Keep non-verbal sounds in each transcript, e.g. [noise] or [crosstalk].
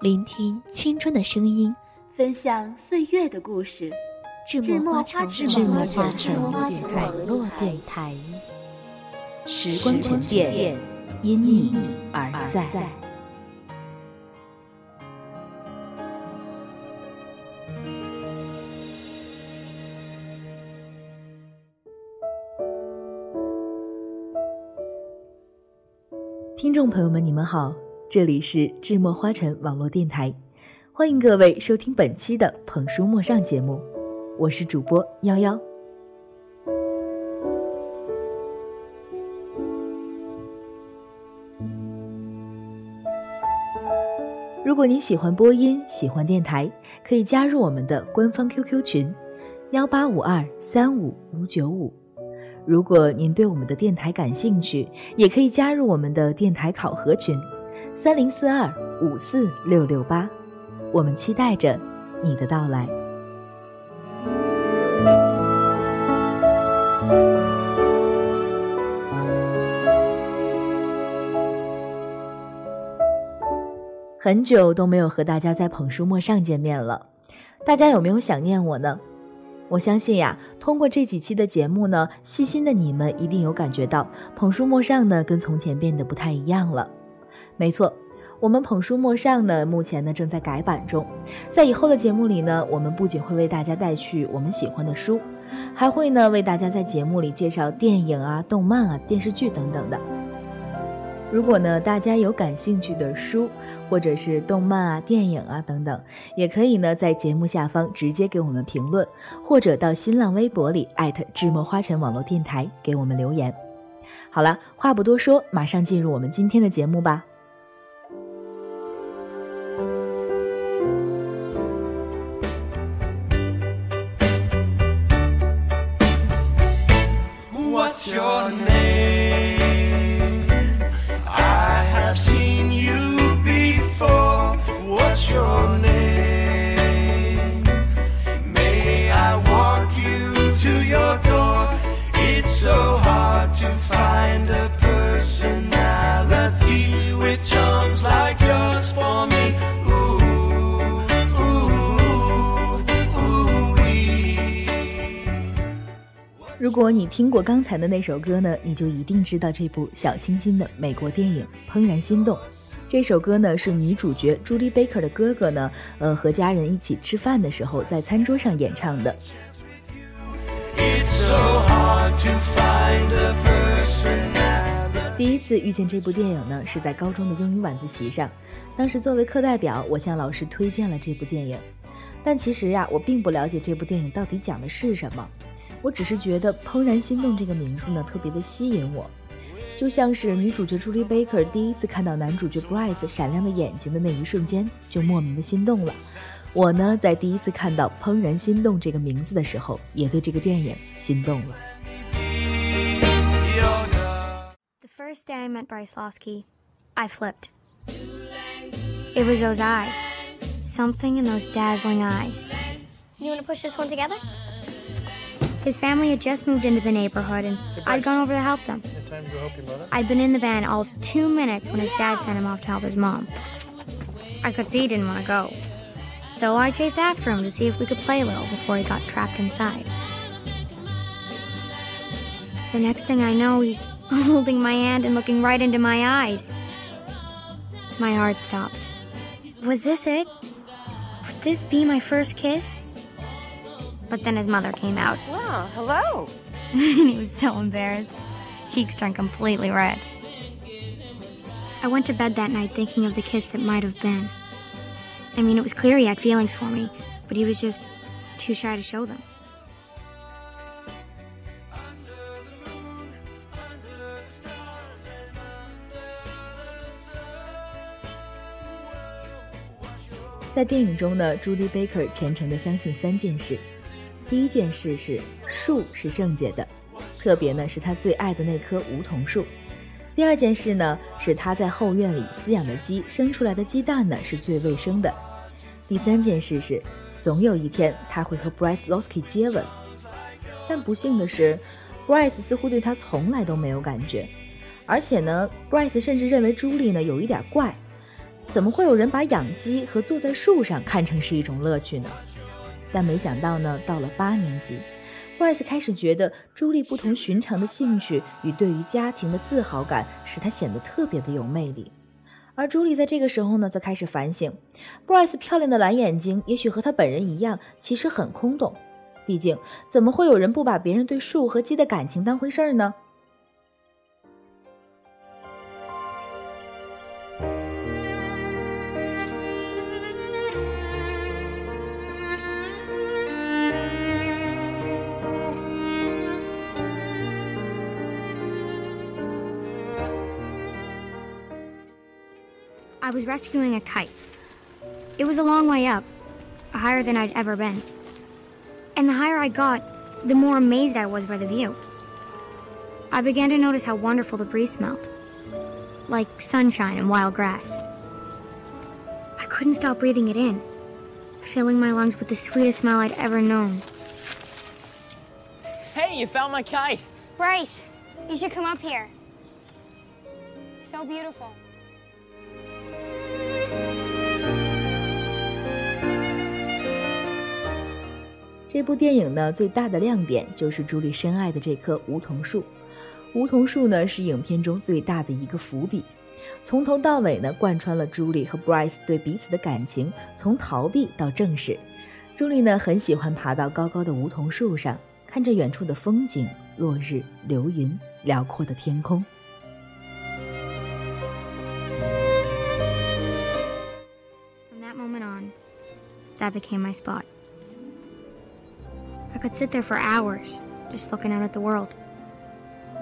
聆听青春的声音，分享岁月的故事。智墨花城。网络电台，时光沉淀，因你而在。听众朋友们，你们好。这里是智墨花城网络电台，欢迎各位收听本期的捧书陌上节目，我是主播幺幺。如果您喜欢播音，喜欢电台，可以加入我们的官方 QQ 群：幺八五二三五五九五。如果您对我们的电台感兴趣，也可以加入我们的电台考核群。三零四二五四六六八，我们期待着你的到来。很久都没有和大家在捧书陌上见面了，大家有没有想念我呢？我相信呀，通过这几期的节目呢，细心的你们一定有感觉到捧书陌上呢跟从前变得不太一样了。没错，我们捧书陌上呢，目前呢正在改版中。在以后的节目里呢，我们不仅会为大家带去我们喜欢的书，还会呢为大家在节目里介绍电影啊、动漫啊、电视剧等等的。如果呢大家有感兴趣的书，或者是动漫啊、电影啊等等，也可以呢在节目下方直接给我们评论，或者到新浪微博里艾特智墨花城网络电台给我们留言。好了，话不多说，马上进入我们今天的节目吧。What's your name? 如果你听过刚才的那首歌呢，你就一定知道这部小清新的美国电影《怦然心动》。这首歌呢是女主角朱莉·贝克的哥哥呢，呃，和家人一起吃饭的时候在餐桌上演唱的。第一次遇见这部电影呢，是在高中的英语晚自习上，当时作为课代表，我向老师推荐了这部电影。但其实呀，我并不了解这部电影到底讲的是什么。我只是觉得《怦然心动》这个名字呢特别的吸引我，就像是女主角朱莉·贝克第一次看到男主角 Bryce 闪亮的眼睛的那一瞬间，就莫名的心动了。我呢，在第一次看到《怦然心动》这个名字的时候，也对这个电影心动了。The first day I met Bryce Losky, I flipped. It was those eyes, something in those dazzling eyes. You want to push this one together? His family had just moved into the neighborhood, and I'd gone over to help them. I'd been in the van all of two minutes when his dad sent him off to help his mom. I could see he didn't want to go. So I chased after him to see if we could play a little before he got trapped inside. The next thing I know, he's [laughs] holding my hand and looking right into my eyes. My heart stopped. Was this it? Would this be my first kiss? But then his mother came out. Wow, hello. [laughs] and he was so embarrassed. His cheeks turned completely red. I went to bed that night thinking of the kiss that might have been. I mean, it was clear he had feelings for me, but he was just too shy to show them. [laughs] 第一件事是树是圣洁的，特别呢是他最爱的那棵梧桐树。第二件事呢是他在后院里饲养的鸡生出来的鸡蛋呢是最卫生的。第三件事是，总有一天他会和 Bryce Losky 接吻。但不幸的是，Bryce 似乎对他从来都没有感觉，而且呢，Bryce 甚至认为朱莉呢有一点怪。怎么会有人把养鸡和坐在树上看成是一种乐趣呢？但没想到呢，到了八年级，Bryce 开始觉得朱莉不同寻常的兴趣与对于家庭的自豪感，使她显得特别的有魅力。而朱莉在这个时候呢，则开始反省，Bryce 漂亮的蓝眼睛，也许和她本人一样，其实很空洞。毕竟，怎么会有人不把别人对树和鸡的感情当回事儿呢？I was rescuing a kite. It was a long way up, higher than I'd ever been. And the higher I got, the more amazed I was by the view. I began to notice how wonderful the breeze smelled like sunshine and wild grass. I couldn't stop breathing it in, filling my lungs with the sweetest smell I'd ever known. Hey, you found my kite! Bryce, you should come up here. It's so beautiful. 这部电影呢，最大的亮点就是朱莉深爱的这棵梧桐树。梧桐树呢，是影片中最大的一个伏笔，从头到尾呢，贯穿了朱莉和 Bryce 对彼此的感情，从逃避到正视。朱莉呢，很喜欢爬到高高的梧桐树上，看着远处的风景，落日、流云、辽阔的天空。That became my spot. I could sit there for hours, just looking out at the world.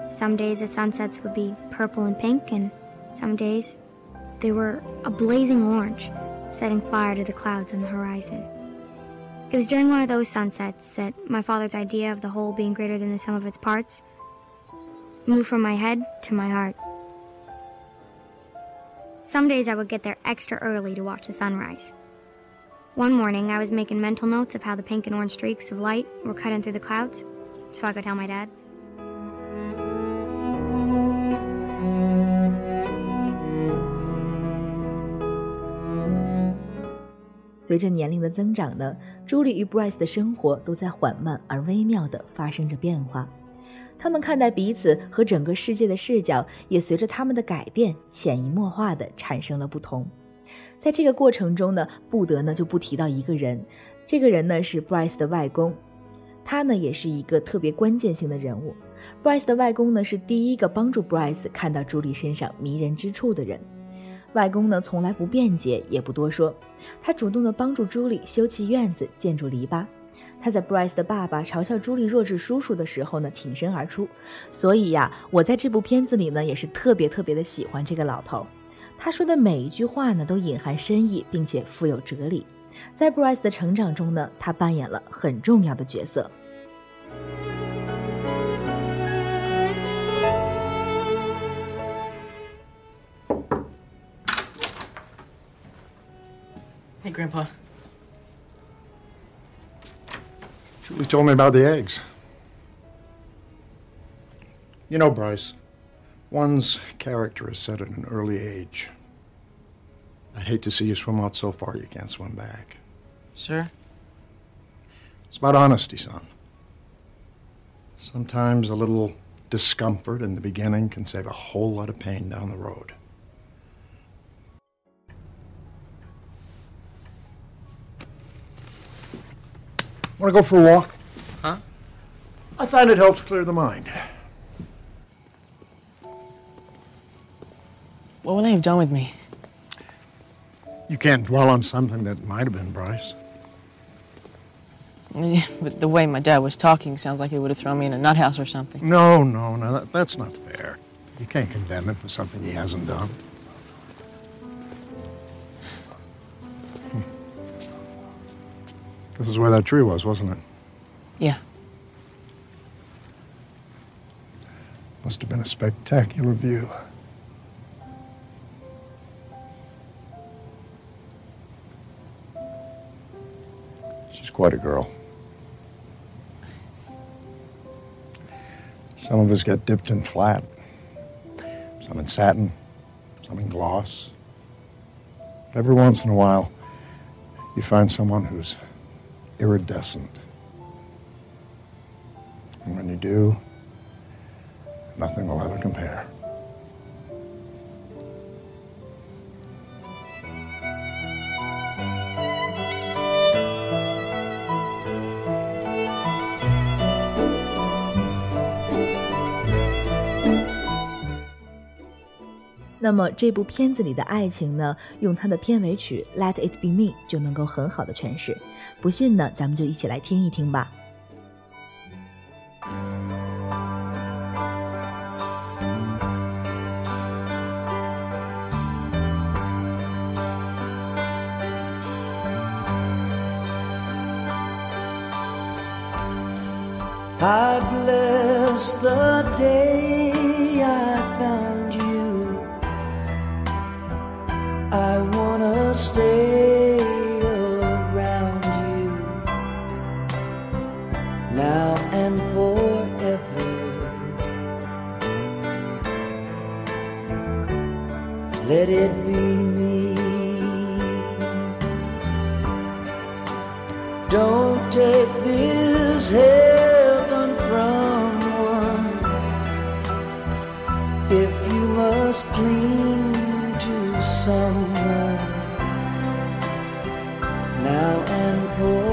Some days the sunsets would be purple and pink, and some days they were a blazing orange, setting fire to the clouds on the horizon. It was during one of those sunsets that my father's idea of the whole being greater than the sum of its parts moved from my head to my heart. Some days I would get there extra early to watch the sunrise. One morning, I was making mental notes of how the pink and orange streaks of light were cutting through the clouds, so I could tell my dad. 随着年龄的增长呢，朱莉与 Bryce 的生活都在缓慢而微妙地发生着变化。他们看待彼此和整个世界的视角，也随着他们的改变，潜移默化地产生了不同。在这个过程中呢，不得呢就不提到一个人，这个人呢是 Bryce 的外公，他呢也是一个特别关键性的人物。Bryce 的外公呢是第一个帮助 Bryce 看到朱莉身上迷人之处的人。外公呢从来不辩解，也不多说。他主动的帮助朱莉修葺院子、建筑篱笆。他在 Bryce 的爸爸嘲笑朱莉弱智叔叔的时候呢，挺身而出。所以呀，我在这部片子里呢，也是特别特别的喜欢这个老头。他说的每一句话呢，都隐含深意，并且富有哲理。在 Bryce 的成长中呢，他扮演了很重要的角色。Hey, Grandpa. Julie told me about the eggs. You know, Bryce, one's character is set at an early age. I'd hate to see you swim out so far you can't swim back. Sir? It's about honesty, son. Sometimes a little discomfort in the beginning can save a whole lot of pain down the road. Want to go for a walk? Huh? I find it helps clear the mind. What would they have done with me? You can't dwell on something that might have been Bryce. [laughs] But the way my dad was talking sounds like he would have thrown me in a nut house or something. No, no, no, that, that's not fair. You can't condemn him for something he hasn't done. Hmm. This is where that tree was, wasn't it? Yeah. Must have been a spectacular view. Quite a girl. Some of us get dipped in flat, some in satin, some in gloss. Every once in a while, you find someone who's iridescent. And when you do, nothing will ever compare. 那么这部片子里的爱情呢，用它的片尾曲《Let It Be Me》就能够很好的诠释。不信呢，咱们就一起来听一听吧。Stay around you now and forever. Let it be me. Don't take this heaven from one if you must cling to someone and pour.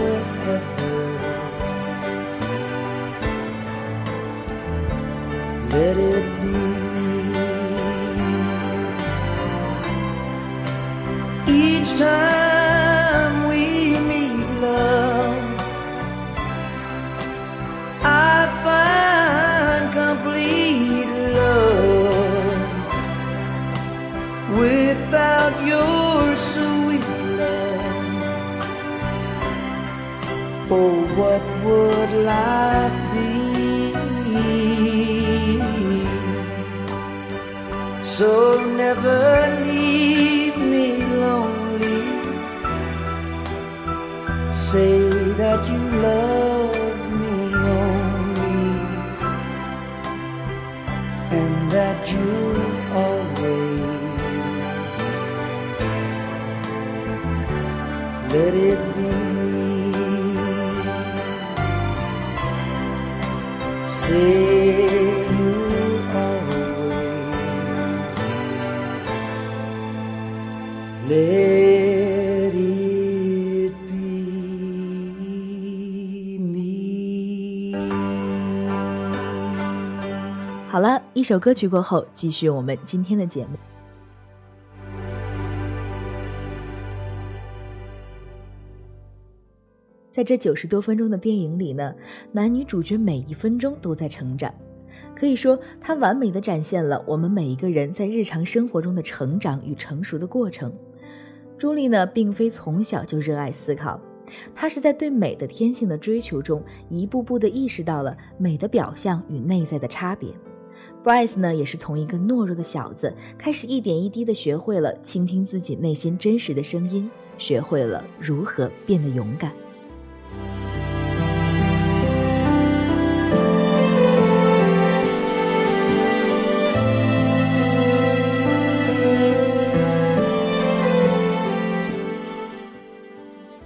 And that you always let it be me. Say 首歌曲过后，继续我们今天的节目。在这九十多分钟的电影里呢，男女主角每一分钟都在成长，可以说它完美的展现了我们每一个人在日常生活中的成长与成熟的过程。朱莉呢，并非从小就热爱思考，她是在对美的天性的追求中，一步步的意识到了美的表象与内在的差别。Bryce 呢，也是从一个懦弱的小子，开始一点一滴的学会了倾听自己内心真实的声音，学会了如何变得勇敢。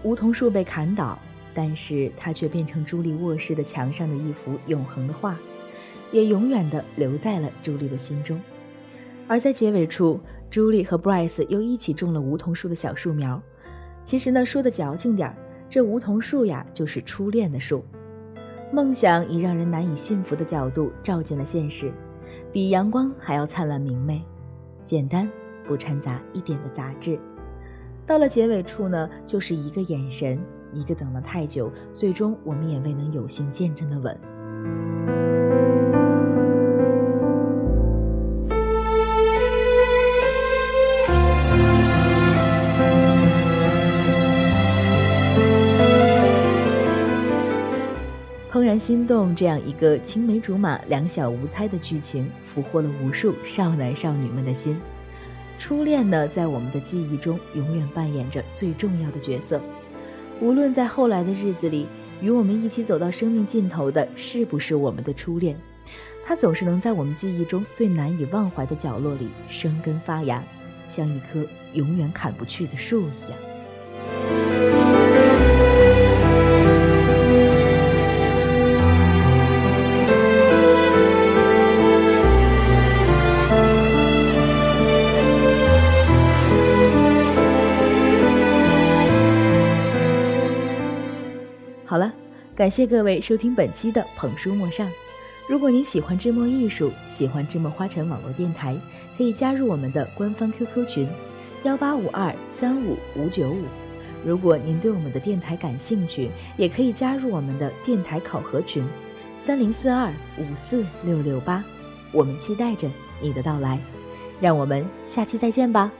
梧桐树被砍倒，但是它却变成朱莉卧室的墙上的一幅永恒的画，也永远的留在了朱莉的心中。而在结尾处，朱莉和 Bryce 又一起种了梧桐树的小树苗。其实呢，说的矫情点儿，这梧桐树呀，就是初恋的树。梦想以让人难以信服的角度照进了现实，比阳光还要灿烂明媚，简单不掺杂一点的杂质。到了结尾处呢，就是一个眼神，一个等了太久，最终我们也未能有幸见证的吻。心动这样一个青梅竹马、两小无猜的剧情，俘获了无数少男少女们的心。初恋呢，在我们的记忆中永远扮演着最重要的角色。无论在后来的日子里，与我们一起走到生命尽头的是不是我们的初恋，它总是能在我们记忆中最难以忘怀的角落里生根发芽，像一棵永远砍不去的树一样。感谢各位收听本期的捧书陌上。如果您喜欢智墨艺术，喜欢智墨花城网络电台，可以加入我们的官方 QQ 群：幺八五二三五五九五。如果您对我们的电台感兴趣，也可以加入我们的电台考核群：三零四二五四六六八。我们期待着你的到来，让我们下期再见吧。